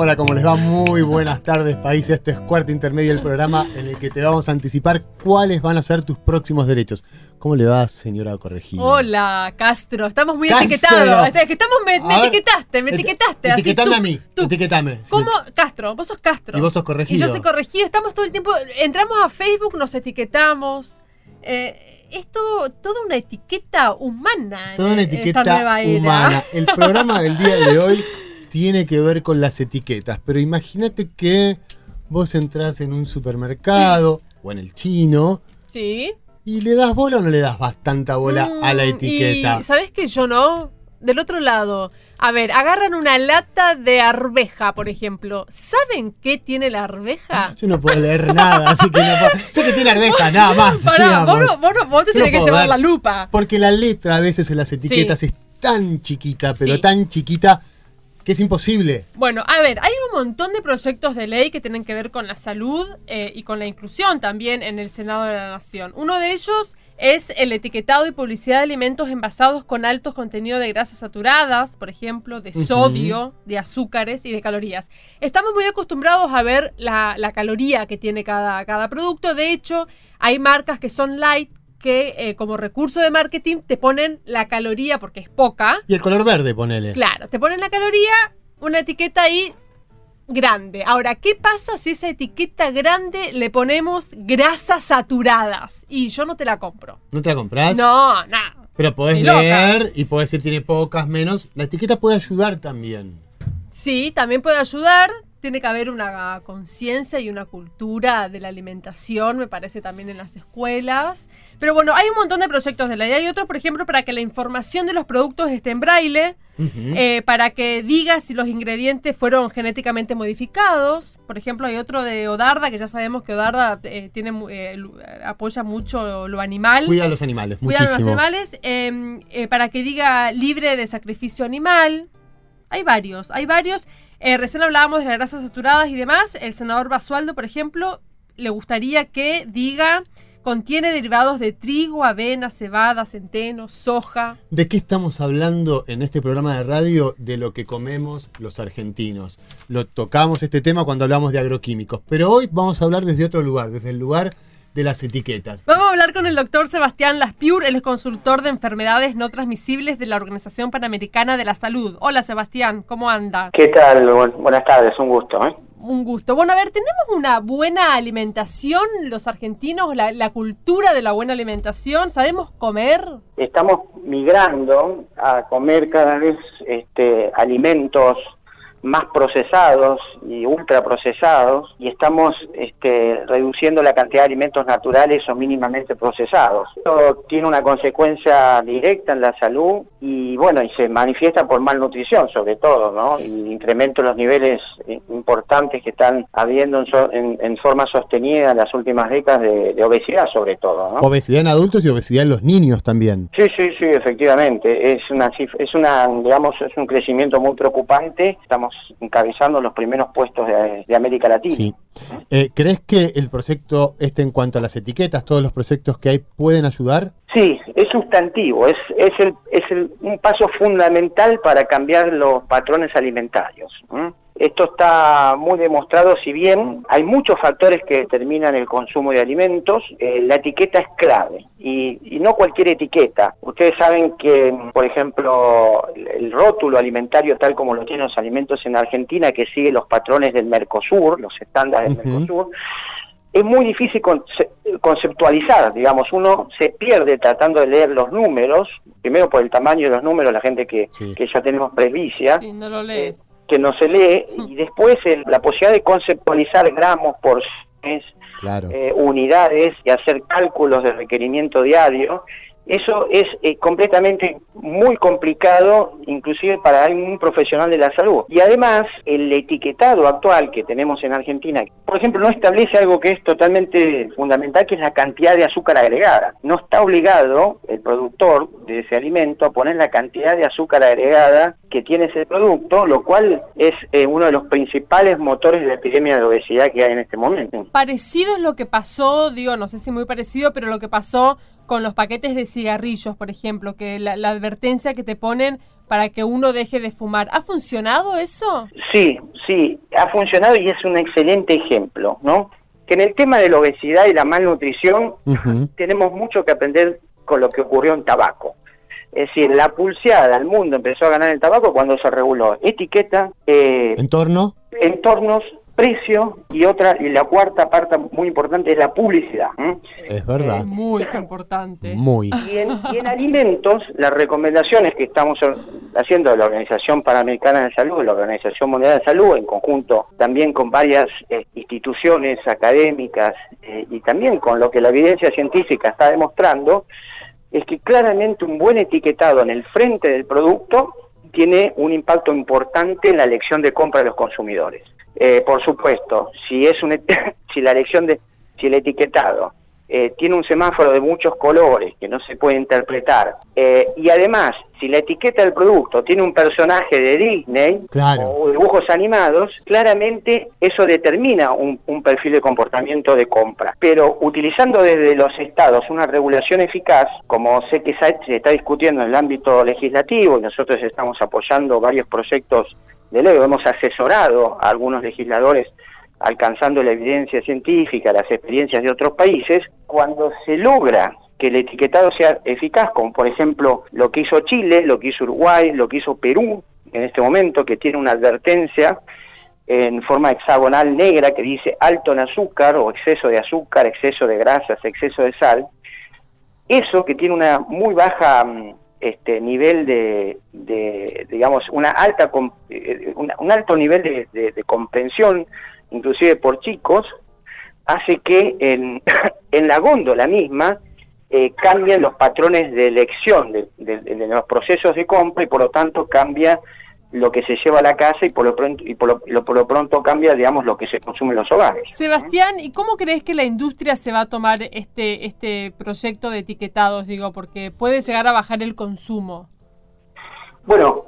Hola, ¿cómo les va? Muy buenas tardes, país. Este es cuarto intermedio del programa en el que te vamos a anticipar cuáles van a ser tus próximos derechos. ¿Cómo le va, señora corregida? Hola, Castro. Estamos muy Castro. etiquetados. Es que estamos, me, etiquetaste, me eti- etiquetaste. así, Etiquetame tú- a mí, tú. etiquetame. ¿Cómo? Castro, vos sos Castro. Y vos sos corregido. Y yo soy corregido. Estamos todo el tiempo. Entramos a Facebook, nos etiquetamos. Eh, es todo, toda una etiqueta humana. Toda una esta etiqueta humana. El programa del día de hoy tiene que ver con las etiquetas, pero imagínate que vos entrás en un supermercado o en el chino Sí. y le das bola o no le das bastante bola a la Mm, etiqueta. Y ¿sabés que yo no? Del otro lado. A ver, agarran una lata de arveja, por ejemplo. ¿Saben qué tiene la arveja? Yo no puedo leer nada, así que no puedo. Sé que tiene arveja, nada más. Pará, vos, no- vos no- vos te no tenés que llevar ver. la lupa. Porque la letra a veces en las etiquetas es tan chiquita, pero Sí. tan chiquita que es imposible. Bueno, a ver, hay un montón de proyectos de ley que tienen que ver con la salud eh, y con la inclusión también en el Senado de la Nación. Uno de ellos es el etiquetado y publicidad de alimentos envasados con altos contenidos de grasas saturadas, por ejemplo, de sodio, de azúcares y de calorías. Estamos muy acostumbrados a ver la, la caloría que tiene cada, cada producto. De hecho, hay marcas que son light que eh, como recurso de marketing te ponen la caloría porque es poca. Y el color verde, ponele. Claro, te ponen la caloría, una etiqueta ahí grande. Ahora, ¿qué pasa si esa etiqueta grande le ponemos grasas saturadas? Y yo no te la compro. ¿No te la compras? No, no. Pero podés leer y podés decir tiene pocas, menos. La etiqueta puede ayudar también. Sí, también puede ayudar. Tiene que haber una conciencia y una cultura de la alimentación, me parece también en las escuelas. Pero bueno, hay un montón de proyectos de ley. Hay otros, por ejemplo, para que la información de los productos esté en braille. Eh, para que diga si los ingredientes fueron genéticamente modificados. Por ejemplo, hay otro de Odarda, que ya sabemos que Odarda eh, tiene, eh, apoya mucho lo animal. Cuida a los animales, Cuida a los animales. eh, para que diga libre de sacrificio animal. Hay varios, hay varios. Eh, recién hablábamos de las grasas saturadas y demás. El senador Basualdo, por ejemplo, le gustaría que diga contiene derivados de trigo, avena, cebada, centeno, soja. ¿De qué estamos hablando en este programa de radio? De lo que comemos los argentinos. Lo tocamos este tema cuando hablamos de agroquímicos, pero hoy vamos a hablar desde otro lugar, desde el lugar de las etiquetas. Vamos a hablar con el doctor Sebastián Laspiur, él es consultor de enfermedades no transmisibles de la Organización Panamericana de la Salud. Hola Sebastián, ¿cómo anda? ¿Qué tal? Bu- buenas tardes, un gusto. ¿eh? Un gusto. Bueno, a ver, ¿tenemos una buena alimentación los argentinos? La, la cultura de la buena alimentación? ¿Sabemos comer? Estamos migrando a comer cada vez este, alimentos más procesados y ultraprocesados y estamos este, reduciendo la cantidad de alimentos naturales o mínimamente procesados. Esto tiene una consecuencia directa en la salud y bueno, y se manifiesta por malnutrición sobre todo, ¿no? Y incremento los niveles eh, importantes que están habiendo en, so- en- en forma sostenida en las últimas décadas de, de obesidad sobre todo, ¿no? Obesidad en adultos y obesidad en los niños también. Sí, sí, sí, efectivamente. Es una, es una, digamos, es un crecimiento muy preocupante. Estamos encabezando los primeros puestos de, de América Latina. Sí. Eh, ¿Crees que el proyecto este en cuanto a las etiquetas, todos los proyectos que hay, pueden ayudar? Sí, es sustantivo, es, es, el, es el- un paso fundamental para cambiar los patrones alimentarios. Esto está muy demostrado, si bien hay muchos factores que determinan el consumo de alimentos, eh, la etiqueta es clave y, y no cualquier etiqueta. Ustedes saben que, por ejemplo, el, rótulo alimentario tal como lo tienen los alimentos en Argentina, que sigue los patrones del Mercosur, los estándares del. Mercosur, es muy difícil conce- conceptualizar, digamos, uno se pierde tratando de leer los números, primero por el tamaño de los números, la gente que, Sí. que ya tenemos presbicia, Si no lo lees. Que no se lee, y después el- la posibilidad de conceptualizar gramos, porciones, Claro. eh, unidades y hacer cálculos de requerimiento diario, Eso es eh, completamente muy complicado, inclusive para un profesional de la salud. Y además, el etiquetado actual que tenemos en Argentina, por ejemplo, no establece algo que es totalmente fundamental, que es la cantidad de azúcar agregada. No está obligado el productor de ese alimento a poner la cantidad de azúcar agregada que tiene ese producto, lo cual es eh, uno de los principales motores de la epidemia de obesidad que hay en este momento. Parecido es lo que pasó, digo, no sé si muy parecido, pero lo que pasó con los paquetes de cigarrillos, por ejemplo, que la, advertencia que te ponen para que uno deje de fumar. ¿Ha funcionado eso? Sí, sí, ha funcionado y es un excelente ejemplo, ¿no? Que en el tema de la obesidad y la malnutrición tenemos mucho que aprender con lo que ocurrió en tabaco. Es decir, la pulseada al mundo empezó a ganar el tabaco cuando se reguló etiqueta, eh, entorno, entornos, precio y otra y la cuarta parte muy importante es la publicidad. Es verdad. muy importante. Muy. Y en, alimentos, las recomendaciones que estamos haciendo de la Organización Panamericana de Salud, la Organización Mundial de Salud, en conjunto también con varias eh, instituciones académicas eh, y también con lo que la evidencia científica está demostrando, es que claramente un buen etiquetado en el frente del producto tiene un impacto importante en la elección de compra de los consumidores. Eh, por supuesto, si es un, si la elección de, si el etiquetado eh, tiene un semáforo de muchos colores que no se puede interpretar. Eh, y además, si la etiqueta del producto tiene un personaje de Disney o dibujos animados, claramente eso determina un, perfil de comportamiento de compra. Pero utilizando desde los estados una regulación eficaz, como sé que se está discutiendo en el ámbito legislativo y nosotros estamos apoyando varios proyectos de ley, hemos asesorado a algunos legisladores alcanzando la evidencia científica, las experiencias de otros países, cuando se logra que el etiquetado sea eficaz, como por ejemplo lo que hizo Chile, lo que hizo Uruguay, lo que hizo Perú en este momento, que tiene una advertencia en forma hexagonal negra que dice alto en azúcar o exceso de azúcar, exceso de grasas, exceso de sal, eso que tiene una muy baja mm, este nivel de, digamos, una alta eh, un, alto nivel de, de comprensión inclusive por chicos, hace que en, en la góndola misma eh, cambien los patrones de elección de, los procesos de compra y por lo tanto cambia lo que se lleva a la casa y por lo pronto y por lo, por lo pronto cambia digamos lo que se consume en los hogares. Sebastián, ¿y cómo crees que la industria se va a tomar este este proyecto de etiquetados, digo, porque puede llegar a bajar el consumo? Bueno,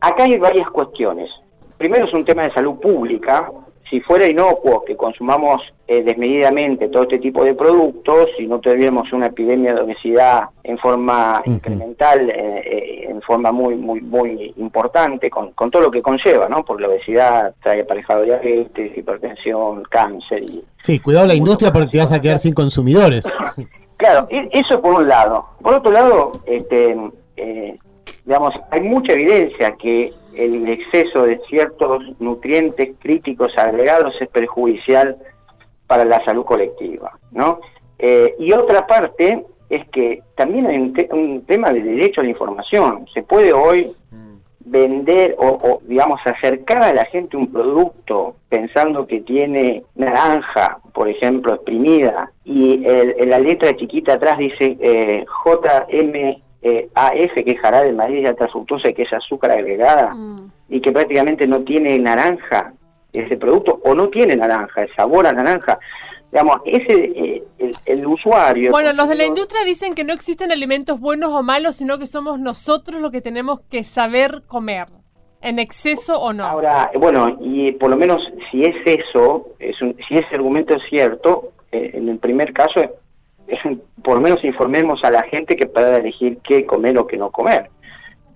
acá hay varias cuestiones. Primero es un tema de salud pública, si fuera inocuo que consumamos eh, desmedidamente todo este tipo de productos, si no tuviéramos una epidemia de obesidad en forma incremental, eh, eh, en forma muy muy muy importante, con, con, todo lo que conlleva, ¿no? Porque la obesidad trae aparejado diabetes, hipertensión, cáncer. Y, sí, cuidado la industria porque te vas a quedar sin consumidores. claro, eso por un lado. Por otro lado, este, digamos, hay mucha evidencia que el exceso de ciertos nutrientes críticos agregados es perjudicial para la salud colectiva, ¿no? Eh, y otra parte es que también hay un, tema de derecho a la información. Se puede hoy vender o, digamos, acercar a la gente un producto pensando que tiene naranja, por ejemplo, exprimida, y en la letra chiquita atrás dice eh, JM eh, AF, que es jarabe de maíz de alta fructosa, que es azúcar agregada, mm. y que prácticamente no tiene naranja ese producto, o no tiene naranja, el sabor a naranja. Digamos, ese, eh, el, usuario... Bueno, los de la industria dicen que no existen alimentos buenos o malos, sino que somos nosotros los que tenemos que saber comer, en exceso o no. Ahora, bueno, y por lo menos si es eso, es si ese argumento es cierto, eh, en el primer caso por lo menos informemos a la gente que pueda elegir qué comer o qué no comer.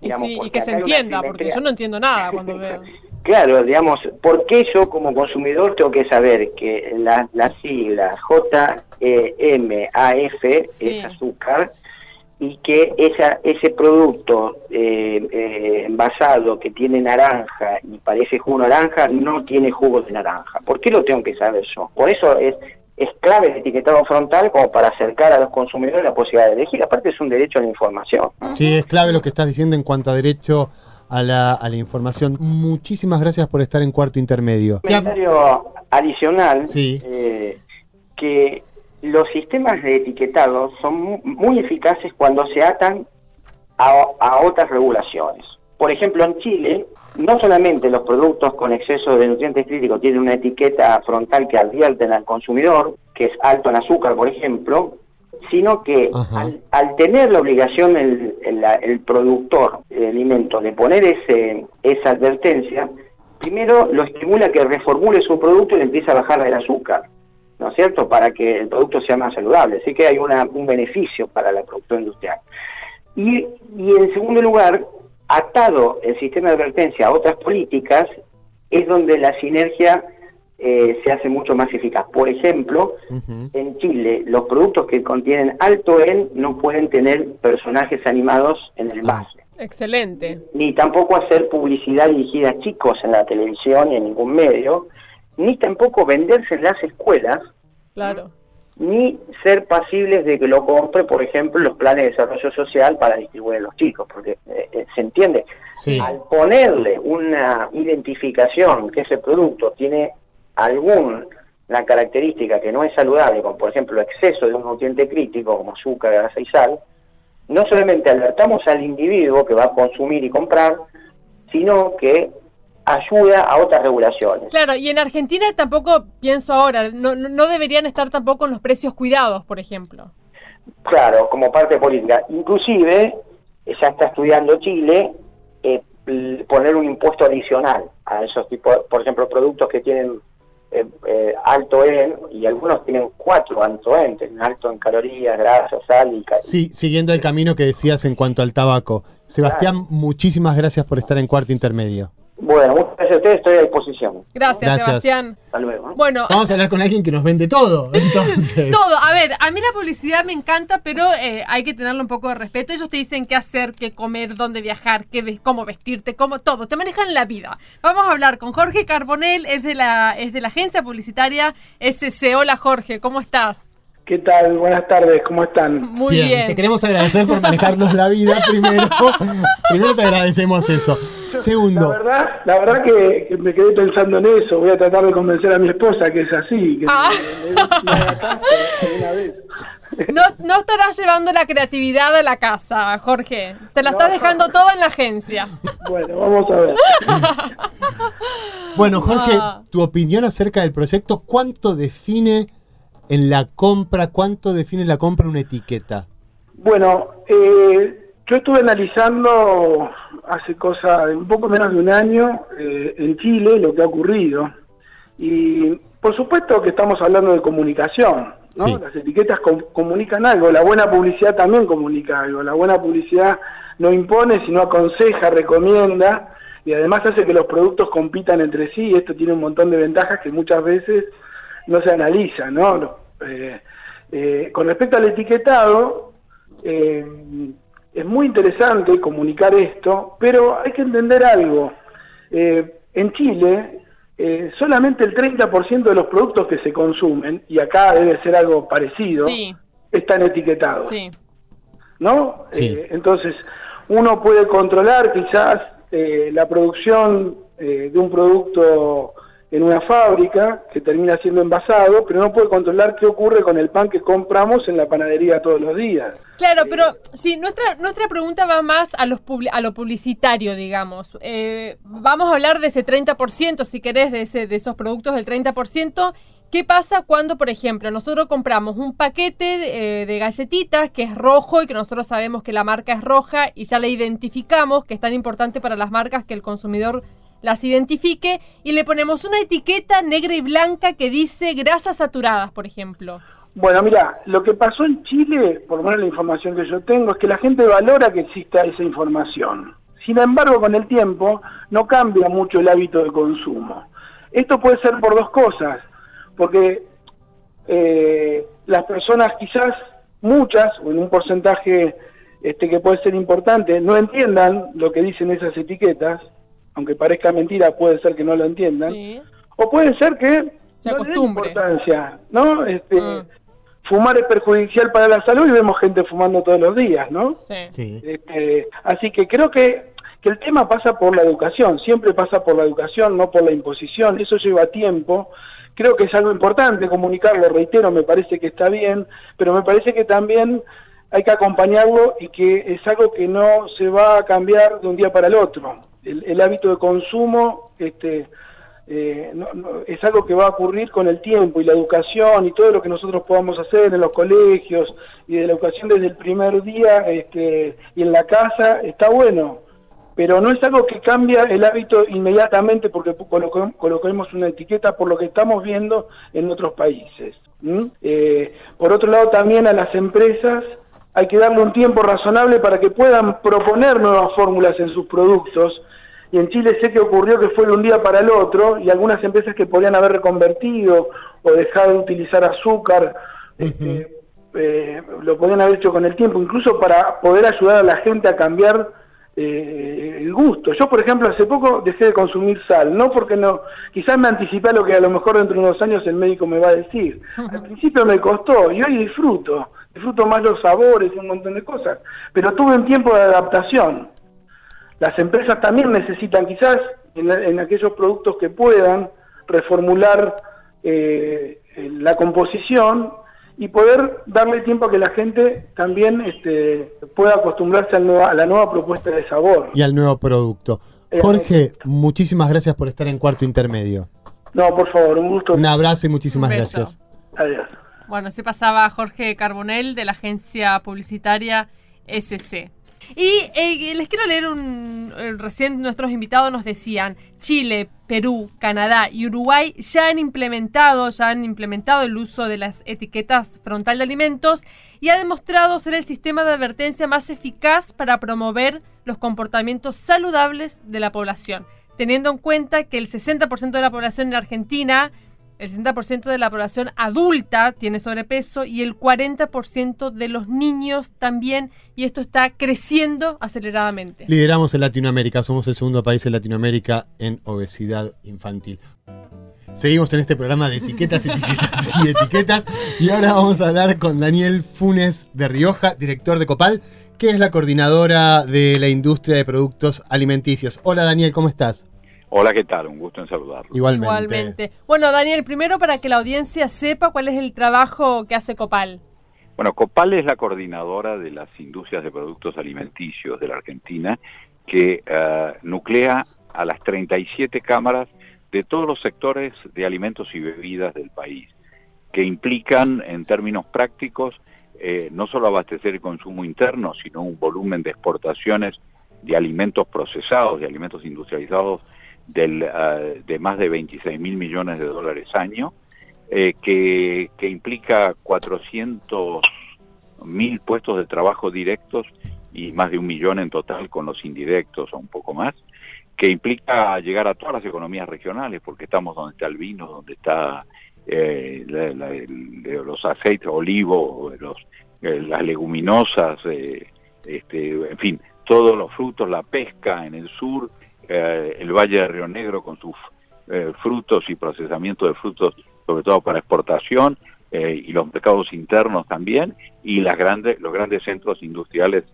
y, que se entienda, porque yo no entiendo nada cuando veo. Claro, digamos, ¿por qué yo como consumidor tengo que saber que la, la sigla J-E-M-A-F es azúcar y que esa, ese producto eh, eh, envasado que tiene naranja y parece jugo naranja no tiene jugo de naranja? ¿Por qué lo tengo que saber yo? Por eso es es clave el etiquetado frontal como para acercar a los consumidores la posibilidad de elegir. Aparte es un derecho a la información. Sí, es clave lo que estás diciendo en cuanto a derecho a la, a la información. Muchísimas gracias por estar en cuarto intermedio. Un comentario adicional, eh, que los sistemas de etiquetado son mu- muy eficaces cuando se atan a, a otras regulaciones. Por ejemplo, en Chile, no solamente los productos con exceso de nutrientes críticos tienen una etiqueta frontal que advierten al consumidor, que es alto en azúcar, por ejemplo, sino que al, al tener la obligación el, el- el productor de alimento de poner ese, esa advertencia, primero lo estimula que reformule su producto y le empiece a bajar el azúcar. ¿no es cierto?, para que el producto sea más saludable. Así que hay una- un beneficio para la producción industrial. Y, y en segundo lugar, atado el sistema de advertencia a otras políticas, es donde la sinergia eh, se hace mucho más eficaz. Por ejemplo, en Chile, los productos que contienen alto en no pueden tener personajes animados en el envase Excelente. ni tampoco hacer publicidad dirigida a chicos en la televisión y en ningún medio, ni tampoco venderse en las escuelas, Claro. Ni ser pasibles de que lo compre, por ejemplo, los planes de desarrollo social para distribuir a los chicos, porque eh, eh, se entiende, Sí. al ponerle una identificación que ese producto tiene alguna característica que no es saludable, como por ejemplo exceso de un nutriente crítico como azúcar, grasa y sal, no solamente alertamos al individuo que va a consumir y comprar, sino que ayuda a otras regulaciones. Claro, y en Argentina tampoco, pienso ahora, no, no deberían estar tampoco los precios cuidados, por ejemplo. Claro, como parte política. Inclusive, eh, ya está estudiando Chile eh, poner un impuesto adicional a esos tipos, por ejemplo, productos que tienen eh, eh, alto en, y algunos tienen cuatro alto en, tienen alto en calorías, grasa, sal y... Sí, siguiendo el camino que decías en cuanto al tabaco. Sebastián, muchísimas gracias por estar en cuarto intermedio. Bueno, muchas gracias a ustedes, estoy a disposición. Gracias, Gracias. Sebastián. Hasta luego. ¿eh? Bueno, Vamos a hablar con alguien que nos vende todo. Entonces. todo. A ver, a mí la publicidad me encanta, pero eh, hay que tenerle un poco de respeto. Ellos te dicen qué hacer, qué comer, dónde viajar, qué cómo vestirte, cómo todo. Te manejan la vida. Vamos a hablar con Jorge Carbonell, es de la, es de la agencia publicitaria SC. Hola Jorge, ¿cómo estás? ¿Qué tal? Buenas tardes, ¿cómo están? Muy bien. Te queremos agradecer por manejarnos la vida primero. primero te agradecemos eso. La Segundo, verdad, la verdad que, me quedé pensando en eso. Voy a tratar de convencer a mi esposa que es así, que Ah. me, me- me haga caso alguna vez. No, no estarás llevando la creatividad a la casa, Jorge. Te la No. estás dejando toda en la agencia. Bueno, vamos a ver. bueno, Jorge, Ah. tu opinión acerca del proyecto, ¿cuánto define en la compra, cuánto define la compra una etiqueta? Bueno, eh, yo estuve analizando hace cosa de un poco menos de un año eh, en Chile lo que ha ocurrido. Y por supuesto que estamos hablando de comunicación, ¿no? Sí. Las etiquetas com- comunican algo, la buena publicidad también comunica algo. La buena publicidad no impone, sino aconseja, recomienda y además hace que los productos compitan entre sí. Y esto tiene un montón de ventajas que muchas veces no se analizan, ¿no? Eh, eh, con respecto al etiquetado, eh, es muy interesante comunicar esto, pero hay que entender algo. Eh, en Chile, eh, solamente el 30% de los productos que se consumen, y acá debe ser algo parecido, Sí, están etiquetados. sí. ¿no? Sí. Eh, entonces, uno puede controlar quizás eh, la producción eh, de un producto en una fábrica que termina siendo envasado, pero no puede controlar qué ocurre con el pan que compramos en la panadería todos los días. Claro, pero sí, nuestra, nuestra pregunta va más a, los publi- a lo publicitario, digamos. Eh, vamos a hablar de ese 30%, si querés, de, ese, de esos productos del 30%. ¿Qué pasa cuando, por ejemplo, nosotros compramos un paquete eh, de galletitas que es rojo y que nosotros sabemos que la marca es roja y ya la identificamos, que es tan importante para las marcas que el consumidor las identifique y le ponemos una etiqueta negra y blanca que dice grasas saturadas, por ejemplo? Bueno, mira, lo que pasó en Chile, por lo menos la información que yo tengo, es que la gente valora que exista esa información. Sin embargo, con el tiempo no cambia mucho el hábito de consumo. Esto puede ser por dos cosas, porque eh, las personas quizás, muchas, o en un porcentaje este, que puede ser importante, no entiendan lo que dicen esas etiquetas, aunque parezca mentira, puede ser que no lo entiendan, Sí. o puede ser que Se no le den acostumbre. importancia, ¿no? Este, Mm. Fumar es perjudicial para la salud y vemos gente fumando todos los días, ¿no? Sí. Sí. Este, así que creo que, que el tema pasa por la educación, siempre pasa por la educación, no por la imposición, eso lleva tiempo. creo que es algo importante comunicarlo, reitero, me parece que está bien, pero me parece que también hay que acompañarlo y que es algo que no se va a cambiar de un día para el otro. El, hábito de consumo este, eh, es algo que va a ocurrir con el tiempo y la educación y todo lo que nosotros podamos hacer en los colegios y de la educación desde el primer día este, y en la casa está bueno pero no es algo que cambia el hábito inmediatamente porque coloquemos una etiqueta por lo que estamos viendo en otros países. Eh, por otro lado, también a las empresas hay que darle un tiempo razonable para que puedan proponer nuevas fórmulas en sus productos. Y en Chile sé que ocurrió que fue de un día para el otro y algunas empresas que podían haber reconvertido o dejado de utilizar azúcar, este, eh, lo podían haber hecho con el tiempo, incluso para poder ayudar a la gente a cambiar eh, el gusto. Yo, por ejemplo, hace poco dejé de consumir sal, no porque no, quizás me anticipé a lo que a lo mejor dentro de unos años el médico me va a decir. Al principio me costó y hoy disfruto, disfruto más los sabores y un montón de cosas, pero tuve un tiempo de adaptación. Las empresas también necesitan quizás en, aquellos productos que puedan reformular eh, la composición y poder darle tiempo a que la gente también este, pueda acostumbrarse a la nueva propuesta de sabor. Y al nuevo producto. Eh, Jorge, muchísimas gracias por estar en Cuarto Intermedio. No, por favor, un gusto. Un abrazo y muchísimas gracias. Adiós. Bueno, se pasaba Jorge Carbonell de la agencia publicitaria SC. Y eh, les quiero leer un. Eh, recién nuestros invitados nos decían: Chile, Perú, Canadá y Uruguay ya han implementado, ya han implementado el uso de las etiquetas frontal de alimentos y ha demostrado ser el sistema de advertencia más eficaz para promover los comportamientos saludables de la población, teniendo en cuenta que el 60% de la población en Argentina el 60% de la población adulta tiene sobrepeso y el 40% de los niños también, y esto está creciendo aceleradamente. Lideramos en Latinoamérica, somos el segundo país en Latinoamérica en obesidad infantil. Seguimos en este programa de etiquetas, etiquetas y etiquetas. Y ahora vamos a hablar con Daniel Funes de Rioja, director de Copal, que es la coordinadora de la industria de productos alimenticios. Hola Daniel, ¿cómo estás? Hola, ¿qué tal? Un gusto en saludarlo. Igualmente. Igualmente. Bueno, Daniel, primero para que la audiencia sepa cuál es el trabajo que hace Copal. Bueno, Copal es la coordinadora de las industrias de productos alimenticios de la Argentina que uh, nuclea a las 37 cámaras de todos los sectores de alimentos y bebidas del país, que implican en términos prácticos eh, no solo abastecer el consumo interno, sino un volumen de exportaciones de alimentos procesados, de alimentos industrializados del, ah, de más de 26 mil millones de dólares año, eh, que, que, implica 400 mil puestos de trabajo directos y más de un millón en total con los indirectos o un poco más, que implica llegar a todas las economías regionales, porque estamos donde está el vino, donde está eh, los aceites, olivo, los, eh, las leguminosas, este, en fin, todos los frutos, la pesca en el sur, eh, el Valle de Río Negro con sus eh, frutos y procesamiento de frutos, sobre todo para exportación, eh, y los mercados internos también, y las grandes, los grandes centros industriales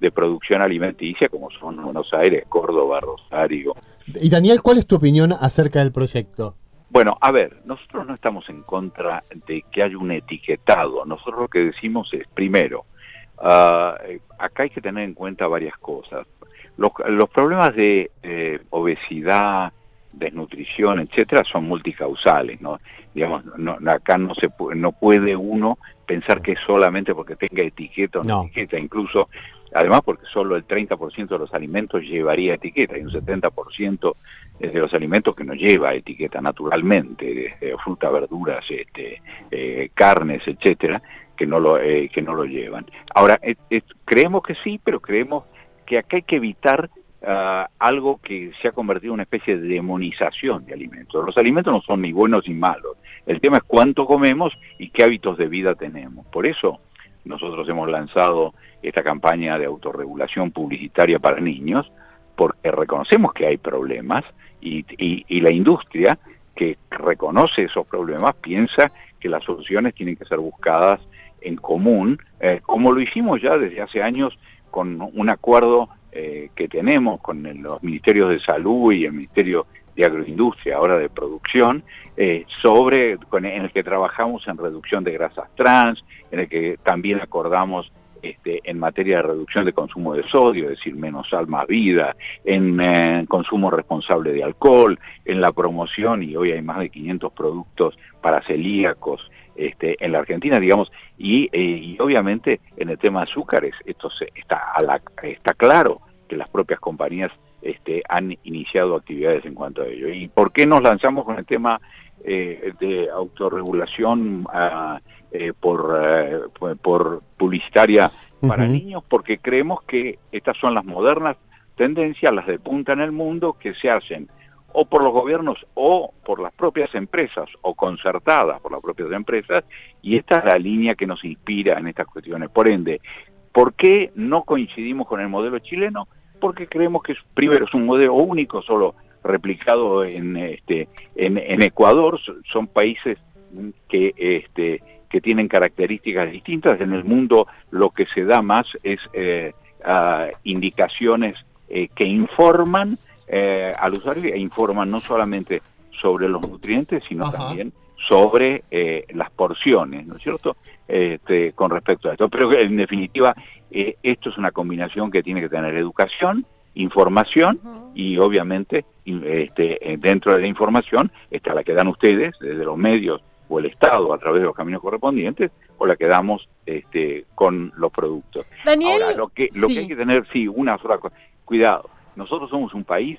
de producción alimenticia, como son Buenos Aires, Córdoba, Rosario. Y Daniel, ¿cuál es tu opinión acerca del proyecto? Bueno, a ver, nosotros no estamos en contra de que haya un etiquetado. Nosotros lo que decimos es, primero, ah, acá hay que tener en cuenta varias cosas. Los, los problemas de obesidad, desnutrición, etcétera, son multicausales, ¿no? Digamos, no, acá no se no puede uno pensar que solamente porque tenga etiqueta o no, etiqueta, incluso, además porque solo el 30% de los alimentos llevaría etiqueta y un 70% de los alimentos que no lleva etiqueta naturalmente, fruta, verduras, este, eh, carnes, etcétera, que no lo eh, que no lo llevan. Ahora creemos que sí, pero creemos que acá hay que evitar ah, algo que se ha convertido en una especie de demonización de alimentos. Los alimentos no son ni buenos ni malos. El tema es cuánto comemos y qué hábitos de vida tenemos. Por eso nosotros hemos lanzado esta campaña de autorregulación publicitaria para niños, porque reconocemos que hay problemas y, la industria que reconoce esos problemas piensa que las soluciones tienen que ser buscadas en común, eh, como lo hicimos ya desde hace años con un acuerdo eh, que tenemos con los ministerios de salud y el Ministerio de agroindustria, ahora de producción, eh, sobre, en el que trabajamos en reducción de grasas trans, en el que también acordamos este, en materia de reducción de consumo de sodio, es decir, menos sal, más vida, en eh, consumo responsable de alcohol, en la promoción, y hoy hay más de 500 productos para celíacos este, en la Argentina, digamos, y, eh, y, obviamente en el tema de azúcares, esto se, está, a la, está claro que las propias compañías este, han iniciado actividades en cuanto a ello. ¿Y por qué nos lanzamos con el tema eh, de autorregulación ah, eh, por, eh, por publicitaria para niños? Porque creemos que estas son las modernas tendencias, las de punta en el mundo, que se hacen o por los gobiernos o por las propias empresas o concertadas por las propias empresas y esta es la línea que nos inspira en estas cuestiones. Por ende, ¿por qué no coincidimos con el modelo chileno? porque creemos que primero es un modelo único, solo replicado en este en, Ecuador, son países que este que tienen características distintas. En el mundo lo que se da más es eh, indicaciones eh, que informan eh, al usuario e informan no solamente sobre los nutrientes, sino también sobre las porciones, ¿no es cierto?, este, con respecto a esto. Pero en definitiva, eh, esto es una combinación que tiene que tener educación, información y obviamente este, eh, dentro de la información está la que dan ustedes desde los medios o el Estado a través de los caminos correspondientes o la que damos este, con los productos. Daniel, Ahora, lo que, lo que hay que tener, sí, una sola cosa, cuidado, nosotros somos un país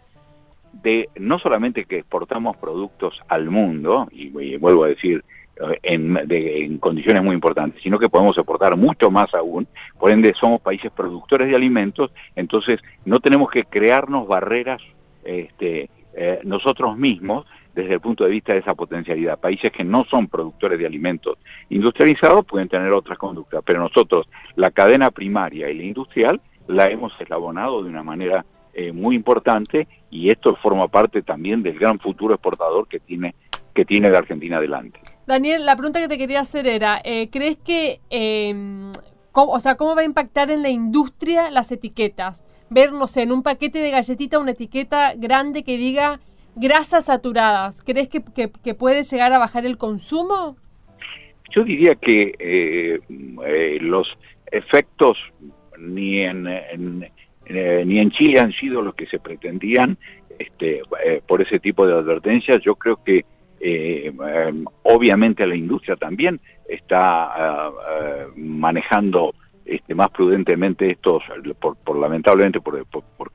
de no solamente que exportamos productos al mundo, y vuelvo a decir, en, condiciones muy importantes, sino que podemos exportar mucho más aún. Por ende, somos países productores de alimentos, entonces no tenemos que crearnos barreras este, eh, nosotros mismos desde el punto de vista de esa potencialidad. Países que no son productores de alimentos industrializados pueden tener otras conductas, pero nosotros la cadena primaria y la industrial la hemos eslabonado de una manera eh, muy importante y esto forma parte también del gran futuro exportador que tiene que tiene la Argentina adelante. Daniel, la pregunta que te quería hacer era, eh, ¿crees que, eh, cómo, o sea, cómo va a impactar en la industria las etiquetas? Ver, no sé, en un paquete de galletita una etiqueta grande que diga grasas saturadas. ¿Crees que, que, puede llegar a bajar el consumo? Yo diría que eh, los efectos ni en, eh, ni en Chile han sido los que se pretendían este, por ese tipo de advertencias. Yo creo que eh, em, obviamente la industria también está ah, ah, manejando este, más prudentemente estos, por, lamentablemente por,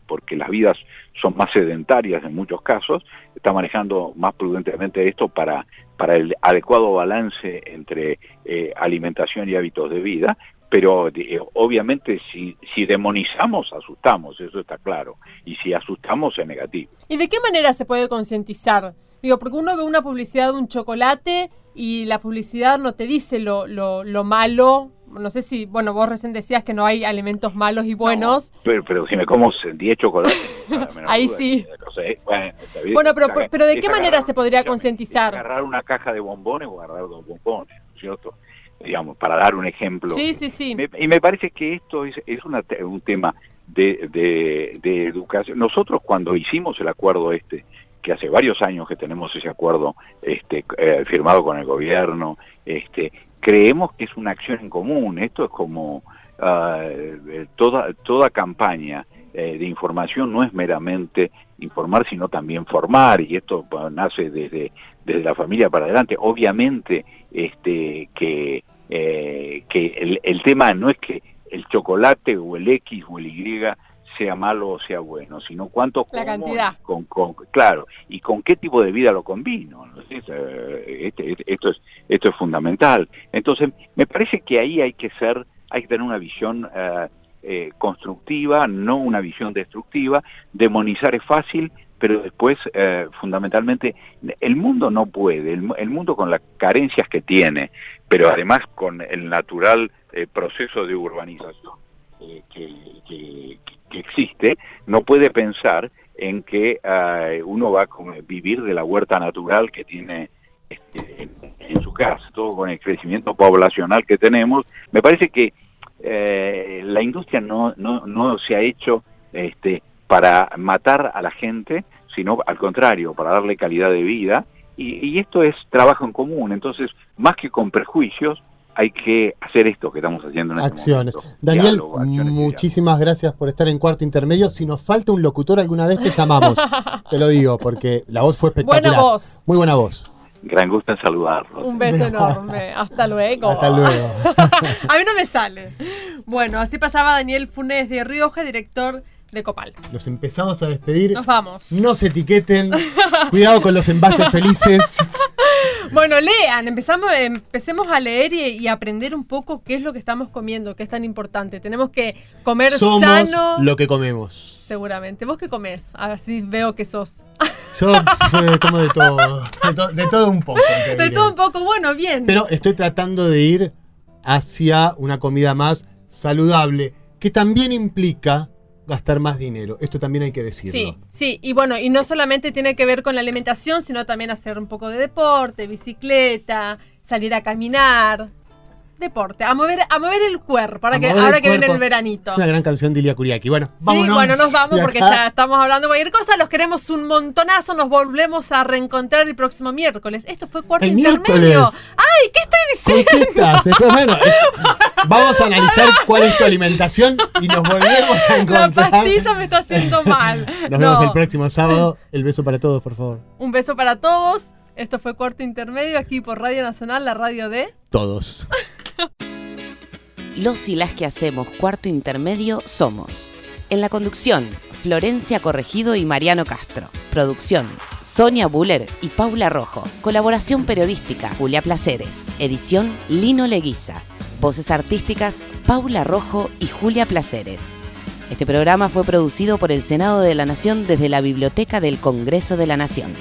porque las vidas son más sedentarias en muchos casos, está manejando más prudentemente esto para, el adecuado balance entre eh, alimentación y hábitos de vida, pero eh, obviamente si, si demonizamos, asustamos, eso está claro, y si asustamos es negativo. ¿Y de qué manera se puede concientizar? Digo, porque uno ve una publicidad de un chocolate y la publicidad no te dice lo, lo, lo malo. No sé si, bueno, vos recién decías que no hay alimentos malos y buenos. pero, pero si me como 10 chocolates. Ahí sí. bueno, pero, pero ¿de qué manera se podría concientizar? Agarrar una caja de bombones o agarrar dos bombones, ¿cierto? Digamos, para dar un ejemplo. Sí, sí, sí. y me parece que esto es, es un tema de, de, de educación. Nosotros cuando hicimos el acuerdo este, que hace varios años que tenemos ese acuerdo este, eh, firmado con el gobierno, este, creemos que es una acción en común. Esto es como eh, toda, toda campaña eh, de información no es meramente informar, sino también formar, y esto nace desde, desde la familia para adelante. Obviamente este, que, que el, el tema no es que el chocolate o el X o el Y sea malo o sea bueno, sino cuánto la cantidad. Con, claro, y con qué tipo de vida lo combino. Este, este, esto, es, esto es fundamental. Entonces, me parece que ahí hay que ser, hay que tener una visión eh, eh, constructiva, no una visión destructiva. Demonizar es fácil, pero después, eh, fundamentalmente, el mundo no puede, el, mundo con las carencias que tiene, pero además con el natural proceso de urbanización que, que existe, no puede pensar en que uh, uno va a vivir de la huerta natural que tiene este, en, su casa, todo con el crecimiento poblacional que tenemos. Me parece que eh, la industria no, no, no se ha hecho este, para matar a la gente, sino al contrario, para darle calidad de vida. Y, y esto es trabajo en común, entonces, más que con prejuicios, hay que hacer esto que estamos haciendo en este Acciones. momento. Daniel, Diálogo, acciones y muchísimas gracias por estar en cuarto intermedio. Si nos falta un locutor alguna vez, te llamamos. te lo digo, porque la voz fue espectacular. Buena voz. Muy buena voz. Gran gusto en saludarlos. Un beso enorme. Hasta luego. Hasta luego. A mí no me sale. Bueno, así pasaba Daniel Funes de Rioja, director de Copal. Nos empezamos a despedir. Nos vamos. No se etiqueten. Cuidado con los envases felices. Bueno, lean, empezamos, empecemos a leer y, y aprender un poco qué es lo que estamos comiendo, qué es tan importante. Tenemos que comer Somos sano. lo que comemos. Seguramente. ¿Vos qué comés? Así veo que sos. Yo eh, como de todo. De, to- de todo un poco. De diré. todo un poco, bueno, bien. Pero estoy tratando de ir hacia una comida más saludable, que también implica gastar más dinero. Esto también hay que decirlo. Sí, sí, y bueno, y no solamente tiene que ver con la alimentación, sino también hacer un poco de deporte, bicicleta, salir a caminar. Deporte, a mover, a mover el cuerpo, ahora A que, ahora que viene el veranito. Es una gran canción de Ilia Kuriaki. Bueno, Sí, vámonos. bueno, nos vamos porque ya estamos hablando de cualquier cosa. Los queremos un montonazo. Nos volvemos a reencontrar el próximo miércoles. Esto fue cuarto El intermedio. miércoles. ¡Ay! ¿Qué estoy ¿Con diciendo? qué estás? Esto, bueno, vamos a analizar cuál es tu alimentación y nos volvemos a La encontrar. pastilla me está haciendo mal. Nos No. vemos el próximo sábado. El beso para todos, por favor. Un beso para todos. Esto fue Cuarto Intermedio aquí por Radio Nacional, la radio de... Todos. Los y las que hacemos cuarto intermedio somos. En la conducción, Florencia Corregido y Mariano Castro. Producción, Sonia Buller y Paula Rojo. Colaboración periodística, Julia Placeres. Edición, Lino Leguiza. Voces artísticas, Paula Rojo y Julia Placeres. Este programa fue producido por el Senado de la Nación desde la Biblioteca del Congreso de la Nación.